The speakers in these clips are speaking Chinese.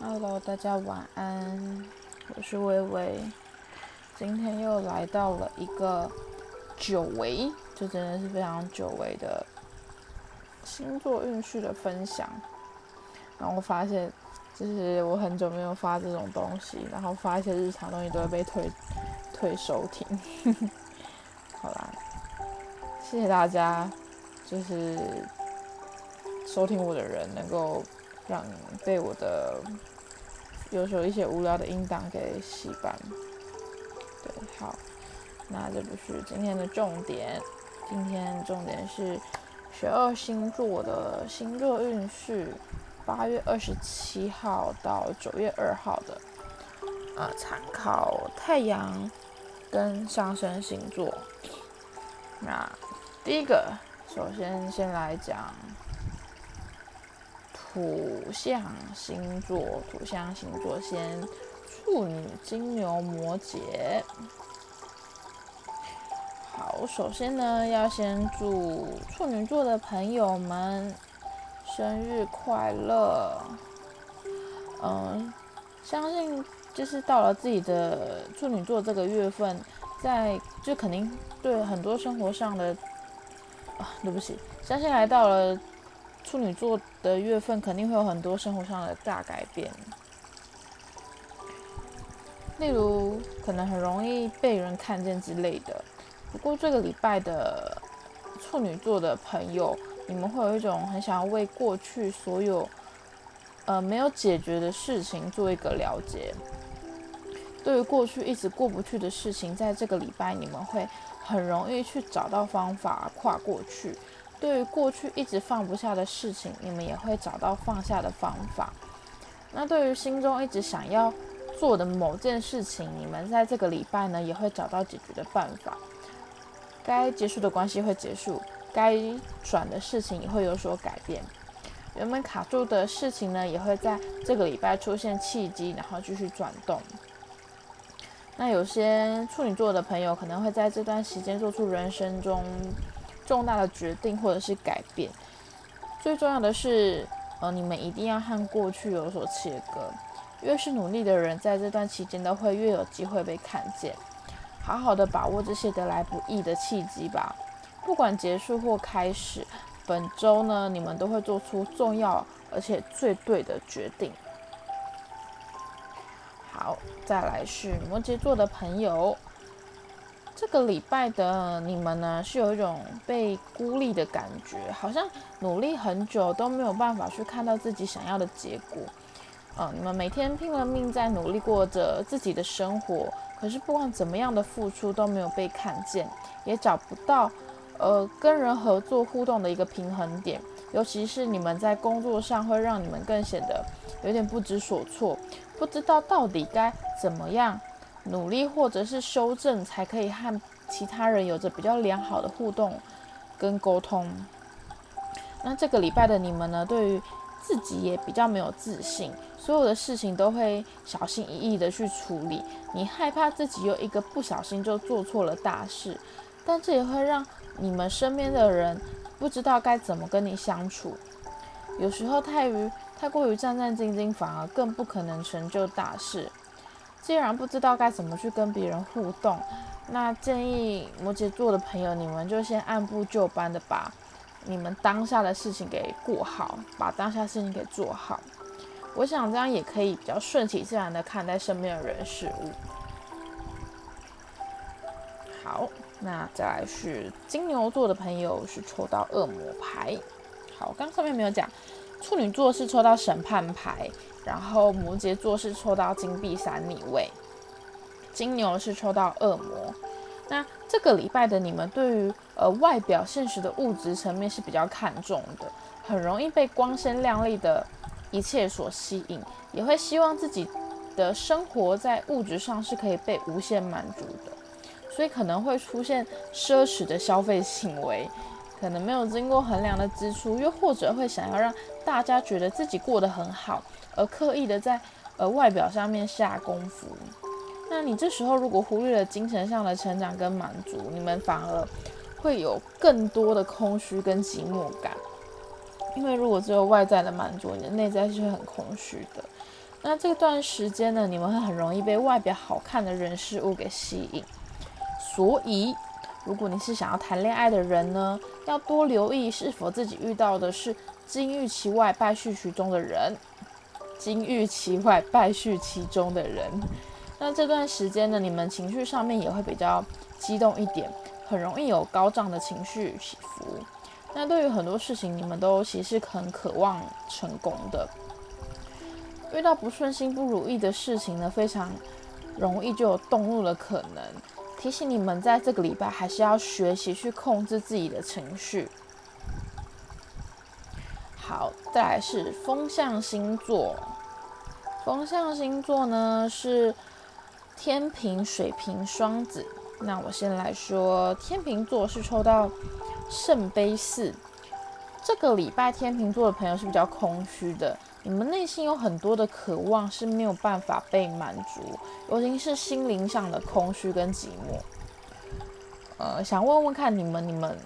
Hello，大家晚安，我是微微。今天又来到了一个久违，这真的是非常久违的星座运势的分享。然后我发现，就是我很久没有发这种东西，然后发一些日常东西都会被退退收听。好啦，谢谢大家，就是收听我的人能够让被我的有时候一些无聊的音档给洗版。对，好，那这不是今天的重点，今天重点是十二星座的星座运势，八月二十七号到九月二号的，呃，参考太阳跟上升星座。那第一个，首先先来讲土象星座，土象星座先。处女、金牛、摩羯。好，首先呢，要先祝处女座的朋友们生日快乐。嗯，相信就是到了自己的处女座这个月份，在就肯定对很多生活上的啊，对不起，相信来到了处女座的月份，肯定会有很多生活上的大改变。例如，可能很容易被人看见之类的。不过，这个礼拜的处女座的朋友，你们会有一种很想要为过去所有呃没有解决的事情做一个了结。对于过去一直过不去的事情，在这个礼拜你们会很容易去找到方法跨过去。对于过去一直放不下的事情，你们也会找到放下的方法。那对于心中一直想要做的某件事情，你们在这个礼拜呢也会找到解决的办法。该结束的关系会结束，该转的事情也会有所改变。原本卡住的事情呢，也会在这个礼拜出现契机，然后继续转动。那有些处女座的朋友可能会在这段时间做出人生中重大的决定或者是改变。最重要的是，呃，你们一定要和过去有所切割。越是努力的人，在这段期间都会越有机会被看见。好好的把握这些得来不易的契机吧。不管结束或开始，本周呢，你们都会做出重要而且最对的决定。好，再来是摩羯座的朋友，这个礼拜的你们呢，是有一种被孤立的感觉，好像努力很久都没有办法去看到自己想要的结果。嗯，你们每天拼了命在努力过着自己的生活，可是不管怎么样的付出都没有被看见，也找不到呃跟人合作互动的一个平衡点。尤其是你们在工作上，会让你们更显得有点不知所措，不知道到底该怎么样努力或者是修正，才可以和其他人有着比较良好的互动跟沟通。那这个礼拜的你们呢，对于自己也比较没有自信。所有的事情都会小心翼翼的去处理，你害怕自己又一个不小心就做错了大事，但这也会让你们身边的人不知道该怎么跟你相处。有时候太于太过于战战兢兢，反而更不可能成就大事。既然不知道该怎么去跟别人互动，那建议摩羯座的朋友，你们就先按部就班的把你们当下的事情给过好，把当下事情给做好。我想这样也可以比较顺其自然的看待身边的人事物。好，那再来是金牛座的朋友是抽到恶魔牌。好，刚上面没有讲，处女座是抽到审判牌，然后摩羯座是抽到金币三逆位，金牛是抽到恶魔。那这个礼拜的你们对于呃外表现实的物质层面是比较看重的，很容易被光鲜亮丽的。一切所吸引，也会希望自己的生活在物质上是可以被无限满足的，所以可能会出现奢侈的消费行为，可能没有经过衡量的支出，又或者会想要让大家觉得自己过得很好，而刻意的在呃外表上面下功夫。那你这时候如果忽略了精神上的成长跟满足，你们反而会有更多的空虚跟寂寞感。因为如果只有外在的满足，你的内在是很空虚的。那这段时间呢，你们会很容易被外表好看的人事物给吸引，所以如果你是想要谈恋爱的人呢，要多留意是否自己遇到的是金玉其外败絮其中的人，金玉其外败絮其中的人。那这段时间呢，你们情绪上面也会比较激动一点，很容易有高涨的情绪起伏。那对于很多事情，你们都其实很渴望成功的。遇到不顺心、不如意的事情呢，非常容易就有动怒的可能。提醒你们，在这个礼拜还是要学习去控制自己的情绪。好，再来是风象星座。风象星座呢是天平、水瓶、双子。那我先来说，天秤座是抽到圣杯四。这个礼拜天秤座的朋友是比较空虚的。你们内心有很多的渴望是没有办法被满足，尤其是心灵上的空虚跟寂寞。呃，想问问看你们，你们，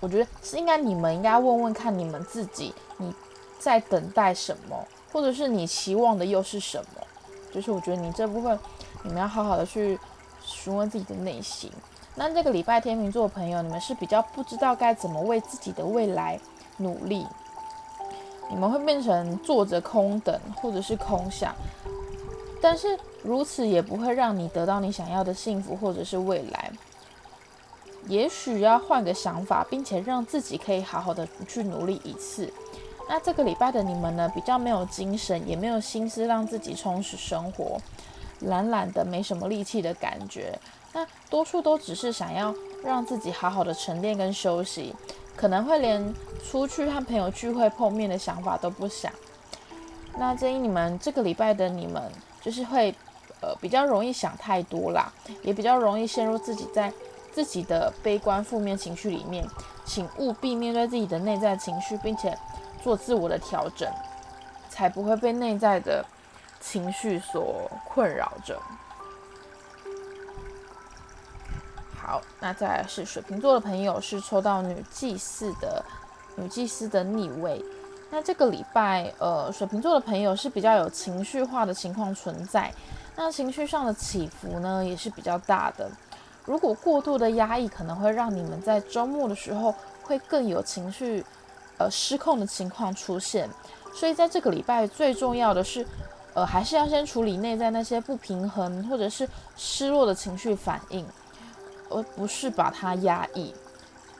我觉得是应该你们应该问问看你们自己，你在等待什么，或者是你期望的又是什么？就是我觉得你这部分，你们要好好的去询问自己的内心。那这个礼拜天秤座的朋友，你们是比较不知道该怎么为自己的未来努力。你们会变成坐着空等，或者是空想，但是如此也不会让你得到你想要的幸福或者是未来。也许要换个想法，并且让自己可以好好的去努力一次。那这个礼拜的你们呢，比较没有精神，也没有心思让自己充实生活，懒懒的，没什么力气的感觉。那多数都只是想要让自己好好的沉淀跟休息。可能会连出去和朋友聚会碰面的想法都不想。那建议你们这个礼拜的你们，就是会呃比较容易想太多啦，也比较容易陷入自己在自己的悲观负面情绪里面。请务必面对自己的内在情绪，并且做自我的调整，才不会被内在的情绪所困扰着。好，那再来是水瓶座的朋友是抽到女祭司的女祭司的逆位。那这个礼拜，呃，水瓶座的朋友是比较有情绪化的情况存在，那情绪上的起伏呢也是比较大的。如果过度的压抑，可能会让你们在周末的时候会更有情绪呃失控的情况出现。所以在这个礼拜，最重要的是，呃，还是要先处理内在那些不平衡或者是失落的情绪反应。而不是把它压抑，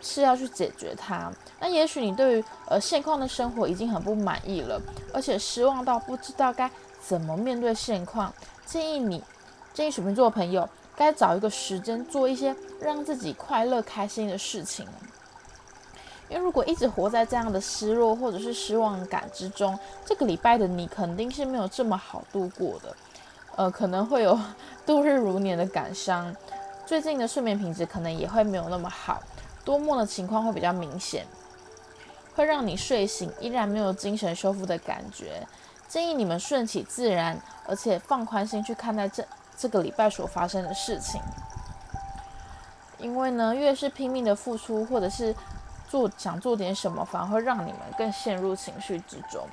是要去解决它。那也许你对于呃现况的生活已经很不满意了，而且失望到不知道该怎么面对现况。建议你，建议水瓶座朋友，该找一个时间做一些让自己快乐开心的事情。因为如果一直活在这样的失落或者是失望感之中，这个礼拜的你肯定是没有这么好度过的。呃，可能会有 度日如年的感伤。最近的睡眠品质可能也会没有那么好，多梦的情况会比较明显，会让你睡醒依然没有精神修复的感觉。建议你们顺其自然，而且放宽心去看待这这个礼拜所发生的事情。因为呢，越是拼命的付出，或者是做想做点什么，反而会让你们更陷入情绪之中。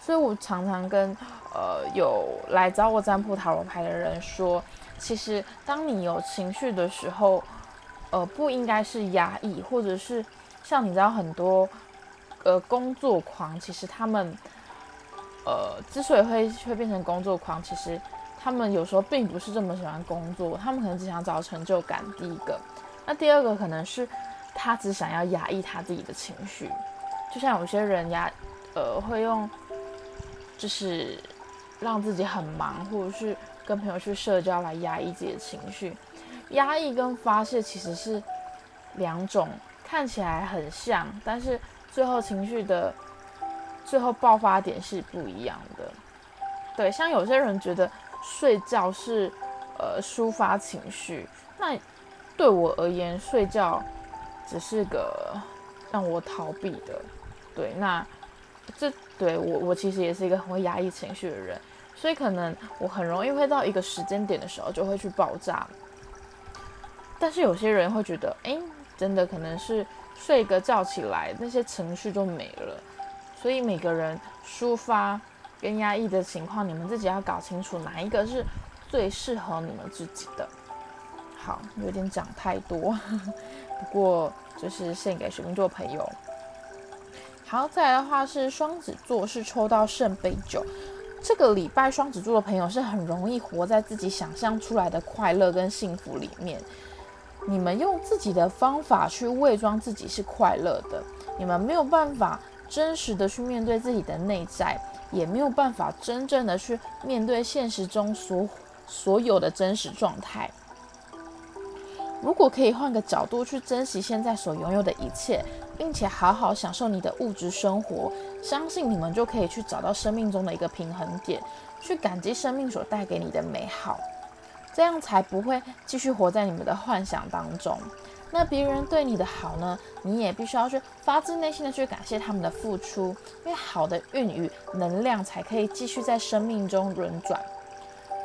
所以我常常跟呃有来找我占卜塔罗牌的人说。其实，当你有情绪的时候，呃，不应该是压抑，或者是像你知道很多呃工作狂，其实他们呃之所以会会变成工作狂，其实他们有时候并不是这么喜欢工作，他们可能只想找成就感。第一个，那第二个可能是他只想要压抑他自己的情绪，就像有些人压呃会用就是让自己很忙，或者是。跟朋友去社交来压抑自己的情绪，压抑跟发泄其实是两种看起来很像，但是最后情绪的最后爆发点是不一样的。对，像有些人觉得睡觉是呃抒发情绪，那对我而言，睡觉只是个让我逃避的。对，那这对我我其实也是一个很会压抑情绪的人。所以可能我很容易会到一个时间点的时候就会去爆炸，但是有些人会觉得，哎，真的可能是睡个觉起来，那些情绪就没了。所以每个人抒发跟压抑的情况，你们自己要搞清楚哪一个是最适合你们自己的。好，有点讲太多，不过就是献给水瓶座朋友。好，再来的话是双子座，是抽到圣杯九。这个礼拜双子座的朋友是很容易活在自己想象出来的快乐跟幸福里面。你们用自己的方法去伪装自己是快乐的，你们没有办法真实的去面对自己的内在，也没有办法真正的去面对现实中所所有的真实状态。如果可以换个角度去珍惜现在所拥有的一切，并且好好享受你的物质生活，相信你们就可以去找到生命中的一个平衡点，去感激生命所带给你的美好，这样才不会继续活在你们的幻想当中。那别人对你的好呢，你也必须要去发自内心的去感谢他们的付出，因为好的运与能量才可以继续在生命中轮转。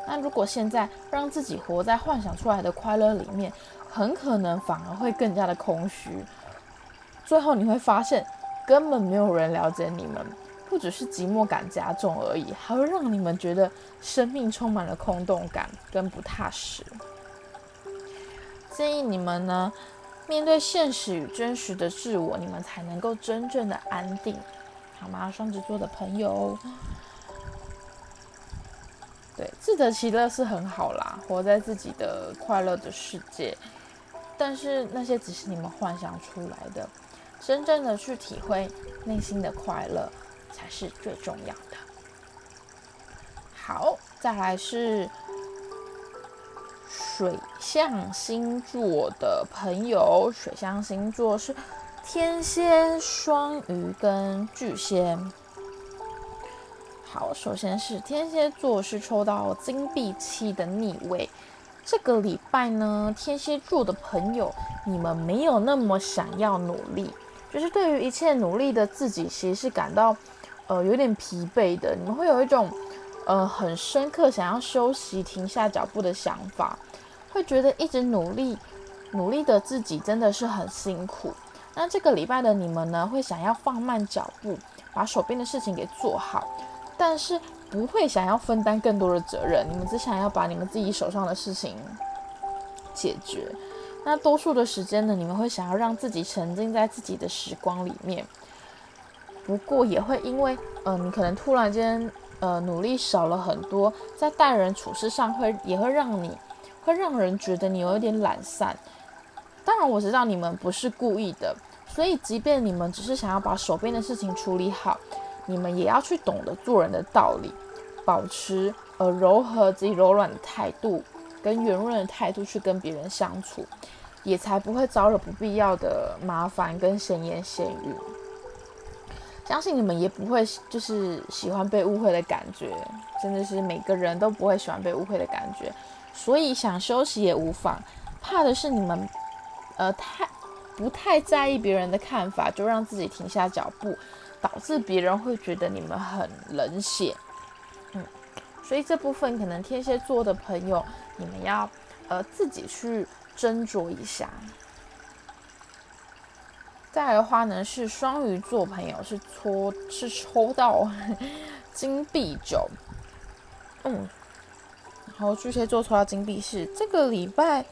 那如果现在让自己活在幻想出来的快乐里面，很可能反而会更加的空虚，最后你会发现根本没有人了解你们，不只是寂寞感加重而已，还会让你们觉得生命充满了空洞感跟不踏实。建议你们呢，面对现实与真实的自我，你们才能够真正的安定，好吗？双子座的朋友。对，自得其乐是很好啦，活在自己的快乐的世界。但是那些只是你们幻想出来的，真正的去体会内心的快乐才是最重要的。好，再来是水象星座的朋友，水象星座是天蝎、双鱼跟巨蟹。好，首先是天蝎座是抽到金币七的逆位。这个礼拜呢，天蝎座的朋友，你们没有那么想要努力，就是对于一切努力的自己，其实是感到呃有点疲惫的。你们会有一种呃很深刻想要休息、停下脚步的想法，会觉得一直努力、努力的自己真的是很辛苦。那这个礼拜的你们呢，会想要放慢脚步，把手边的事情给做好，但是。不会想要分担更多的责任，你们只想要把你们自己手上的事情解决。那多数的时间呢，你们会想要让自己沉浸在自己的时光里面。不过也会因为，呃，你可能突然间，呃，努力少了很多，在待人处事上会也会让你，会让人觉得你有一点懒散。当然我知道你们不是故意的，所以即便你们只是想要把手边的事情处理好。你们也要去懂得做人的道理，保持呃柔和及柔软的态度，跟圆润的态度去跟别人相处，也才不会招惹不必要的麻烦跟闲言闲语。相信你们也不会就是喜欢被误会的感觉，真的是每个人都不会喜欢被误会的感觉，所以想休息也无妨。怕的是你们呃太不太在意别人的看法，就让自己停下脚步。导致别人会觉得你们很冷血，嗯，所以这部分可能天蝎座的朋友，你们要呃自己去斟酌一下。再来的话呢，是双鱼座朋友是搓是抽到 金币九，嗯，然后巨蟹座抽到金币是这个礼拜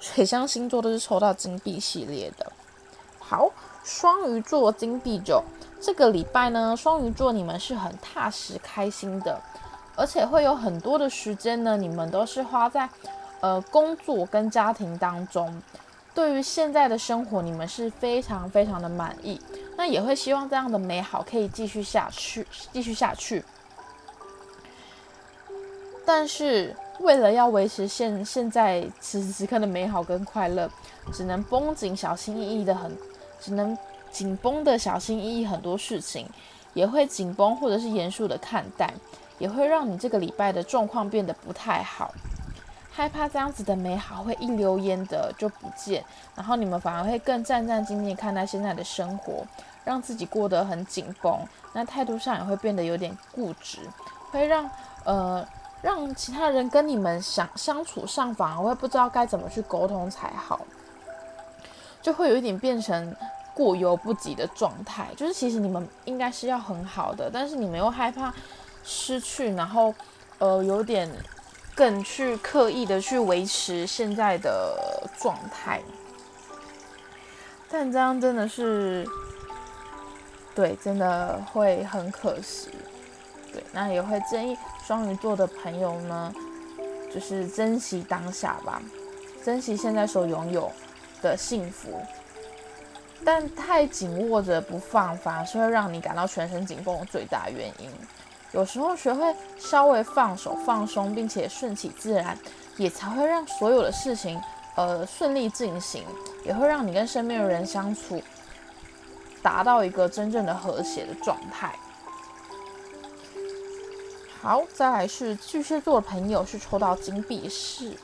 水象星座都是抽到金币系列的。好，双鱼座金币九。这个礼拜呢，双鱼座你们是很踏实开心的，而且会有很多的时间呢，你们都是花在呃工作跟家庭当中。对于现在的生活，你们是非常非常的满意，那也会希望这样的美好可以继续下去，继续下去。但是为了要维持现现在此时此刻的美好跟快乐，只能绷紧小心翼翼的很，只能。紧绷的小心翼翼，很多事情也会紧绷或者是严肃的看待，也会让你这个礼拜的状况变得不太好。害怕这样子的美好会一溜烟的就不见，然后你们反而会更战战兢兢看待现在的生活，让自己过得很紧绷。那态度上也会变得有点固执，会让呃让其他人跟你们想相处上反而会不知道该怎么去沟通才好，就会有一点变成。过犹不及的状态，就是其实你们应该是要很好的，但是你们又害怕失去，然后呃有点更去刻意的去维持现在的状态，但这样真的是，对，真的会很可惜。对，那也会建议双鱼座的朋友呢，就是珍惜当下吧，珍惜现在所拥有的幸福。但太紧握着不放，反而是会让你感到全身紧绷的最大原因。有时候学会稍微放手、放松，并且顺其自然，也才会让所有的事情呃顺利进行，也会让你跟身边的人相处达到一个真正的和谐的状态。好，再来是巨蟹座的朋友是抽到金币四。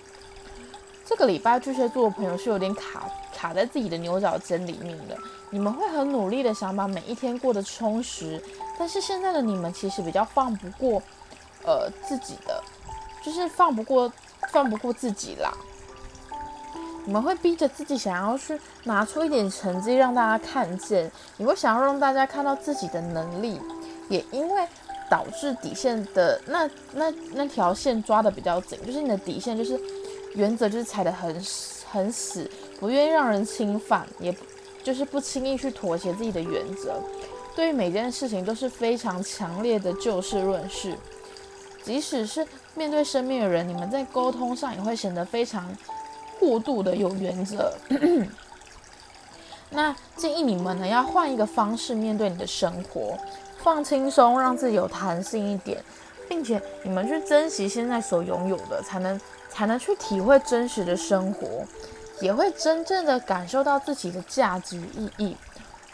这个礼拜巨蟹座的朋友是有点卡卡在自己的牛角尖里面的，你们会很努力的想把每一天过得充实，但是现在的你们其实比较放不过，呃自己的，就是放不过放不过自己啦。你们会逼着自己想要去拿出一点成绩让大家看见，你会想要让大家看到自己的能力，也因为导致底线的那那那条线抓的比较紧，就是你的底线就是。原则就是踩得很很死，不愿意让人侵犯，也就是不轻易去妥协自己的原则。对于每件事情都是非常强烈的就事论事，即使是面对身边的人，你们在沟通上也会显得非常过度的有原则。那建议你们呢，要换一个方式面对你的生活，放轻松，让自己有弹性一点，并且你们去珍惜现在所拥有的，才能。才能去体会真实的生活，也会真正的感受到自己的价值与意义，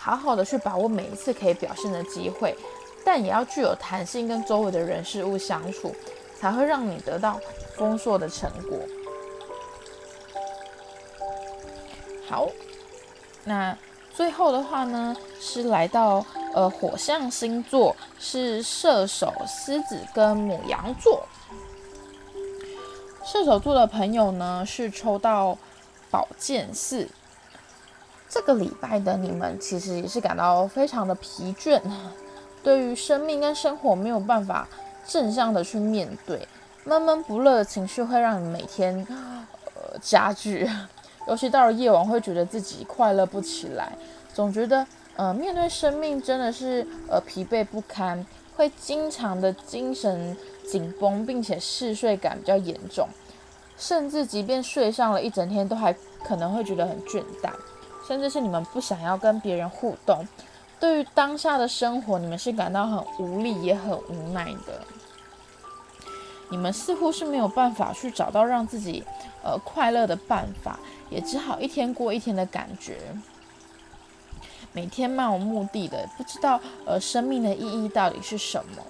好好的去把握每一次可以表现的机会，但也要具有弹性，跟周围的人事物相处，才会让你得到丰硕的成果。好，那最后的话呢，是来到呃火象星座，是射手、狮子跟母羊座。射手座的朋友呢，是抽到宝剑四。这个礼拜的你们其实也是感到非常的疲倦，对于生命跟生活没有办法正向的去面对，闷闷不乐的情绪会让你每天呃加剧，尤其到了夜晚会觉得自己快乐不起来，总觉得呃面对生命真的是呃疲惫不堪，会经常的精神。紧绷，并且嗜睡感比较严重，甚至即便睡上了一整天，都还可能会觉得很倦怠，甚至是你们不想要跟别人互动。对于当下的生活，你们是感到很无力，也很无奈的。你们似乎是没有办法去找到让自己呃快乐的办法，也只好一天过一天的感觉，每天漫无目的的，不知道呃生命的意义到底是什么。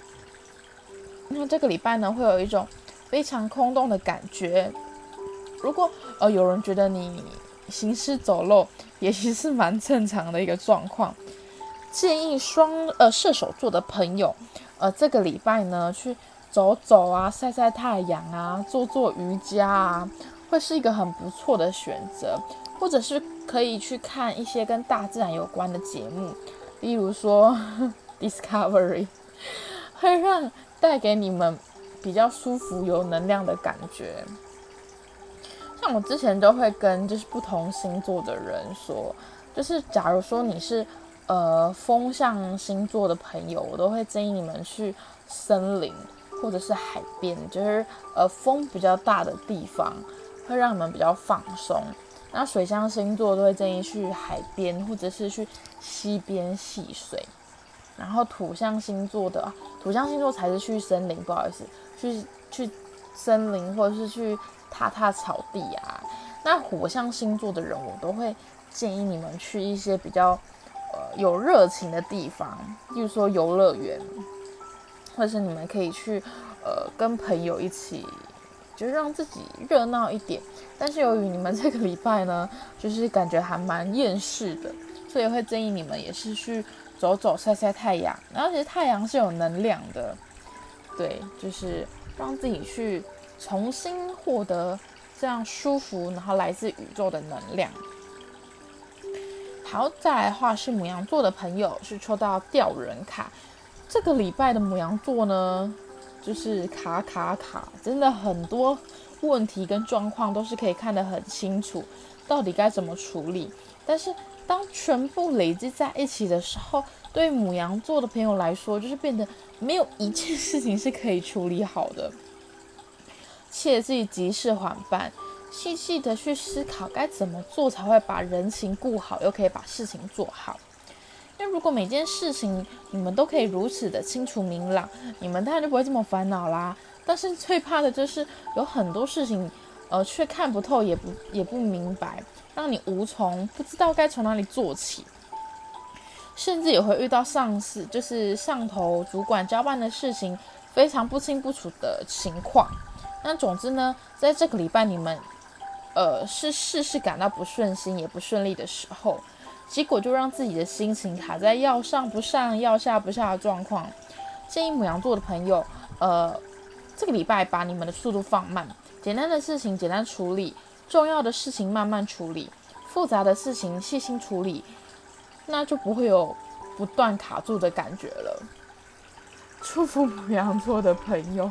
那这个礼拜呢，会有一种非常空洞的感觉。如果呃有人觉得你行尸走肉，也其实是蛮正常的一个状况。建议双呃射手座的朋友，呃这个礼拜呢去走走啊，晒晒太阳啊，做做瑜伽啊，会是一个很不错的选择。或者是可以去看一些跟大自然有关的节目，例如说 Discovery，会让。带给你们比较舒服、有能量的感觉。像我之前都会跟就是不同星座的人说，就是假如说你是呃风象星座的朋友，我都会建议你们去森林或者是海边，就是呃风比较大的地方，会让你们比较放松。那水象星座都会建议去海边或者是去溪边戏水。然后土象星座的土象星座才是去森林，不好意思，去去森林或者是去踏踏草地啊。那火象星座的人，我都会建议你们去一些比较呃有热情的地方，例如说游乐园，或者是你们可以去呃跟朋友一起，就让自己热闹一点。但是由于你们 这个礼拜呢，就是感觉还蛮厌世的，所以会建议你们也是去。走走晒晒太阳，然后其实太阳是有能量的，对，就是让自己去重新获得这样舒服，然后来自宇宙的能量。好，再来的话是母羊座的朋友是抽到吊人卡，这个礼拜的母羊座呢，就是卡卡卡，真的很多问题跟状况都是可以看得很清楚，到底该怎么处理。但是当全部累积在一起的时候，对母羊座的朋友来说，就是变得没有一件事情是可以处理好的。切记急事缓办，细细的去思考该怎么做才会把人情顾好，又可以把事情做好。因为如果每件事情你们都可以如此的清楚明朗，你们当然就不会这么烦恼啦。但是最怕的就是有很多事情，呃，却看不透，也不也不明白，让你无从不知道该从哪里做起，甚至也会遇到上司，就是上头主管交办的事情非常不清不楚的情况。那总之呢，在这个礼拜你们，呃，是事事感到不顺心也不顺利的时候。结果就让自己的心情卡在要上不上、要下不下的状况。建议母羊座的朋友，呃，这个礼拜把你们的速度放慢，简单的事情简单处理，重要的事情慢慢处理，复杂的事情细心处理，那就不会有不断卡住的感觉了。祝福母羊座的朋友，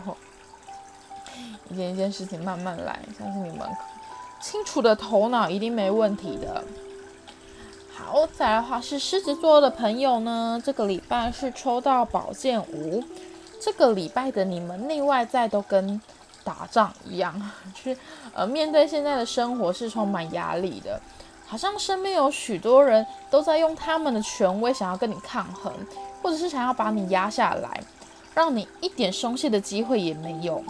一件一件事情慢慢来，相信你们清楚的头脑一定没问题的。好，再来的话是狮子座的朋友呢，这个礼拜是抽到宝剑五。这个礼拜的你们内外在都跟打仗一样，就是呃面对现在的生活是充满压力的，好像身边有许多人都在用他们的权威想要跟你抗衡，或者是想要把你压下来，让你一点松懈的机会也没有。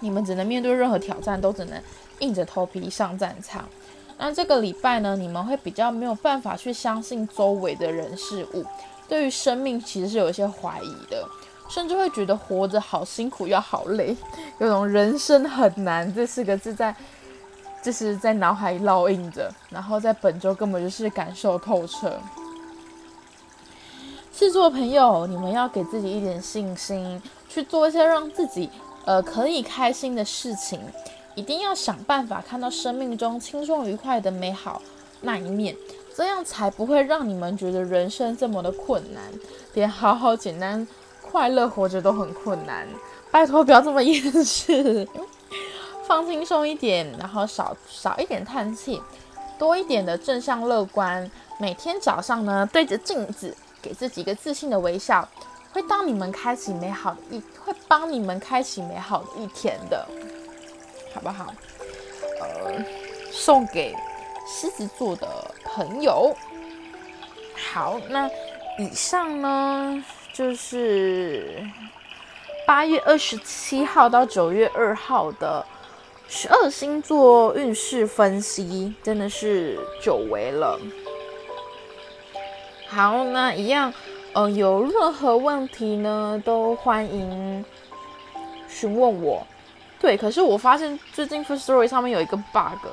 你们只能面对任何挑战，都只能硬着头皮上战场。那这个礼拜呢，你们会比较没有办法去相信周围的人事物，对于生命其实是有一些怀疑的，甚至会觉得活着好辛苦又好累，有种人生很难这四个字在，就是在脑海烙印着，然后在本周根本就是感受透彻。制作朋友，你们要给自己一点信心，去做一些让自己呃可以开心的事情。一定要想办法看到生命中轻松愉快的美好那一面，这样才不会让你们觉得人生这么的困难，连好好简单快乐活着都很困难。拜托不要这么厌世，放轻松一点，然后少少一点叹气，多一点的正向乐观。每天早上呢，对着镜子给自己一个自信的微笑，会当你们开启美好的一，会帮你们开启美好的一天的。好不好？呃，送给狮子座的朋友。好，那以上呢就是八月二十七号到九月二号的十二星座运势分析，真的是久违了。好，那一样，呃，有任何问题呢，都欢迎询问我。对，可是我发现最近 First Story 上面有一个 bug，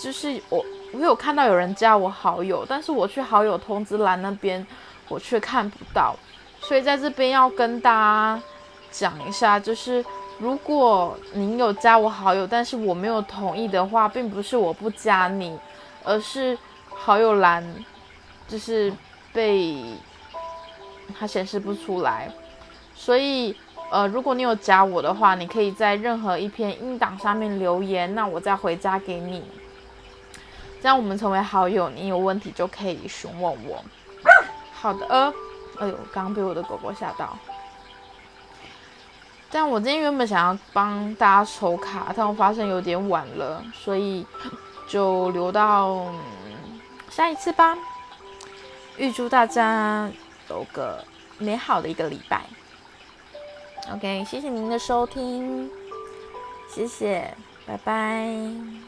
就是我我有看到有人加我好友，但是我去好友通知栏那边我却看不到，所以在这边要跟大家讲一下，就是如果您有加我好友，但是我没有同意的话，并不是我不加你，而是好友栏就是被它显示不出来，所以。呃，如果你有加我的话，你可以在任何一篇音档上面留言，那我再回加给你，这样我们成为好友。你有问题就可以询问我。好的，呃，哎呦，刚刚被我的狗狗吓到。但我今天原本想要帮大家抽卡，但我发现有点晚了，所以就留到下一次吧。预祝大家有个美好的一个礼拜。OK，谢谢您的收听，谢谢，拜拜。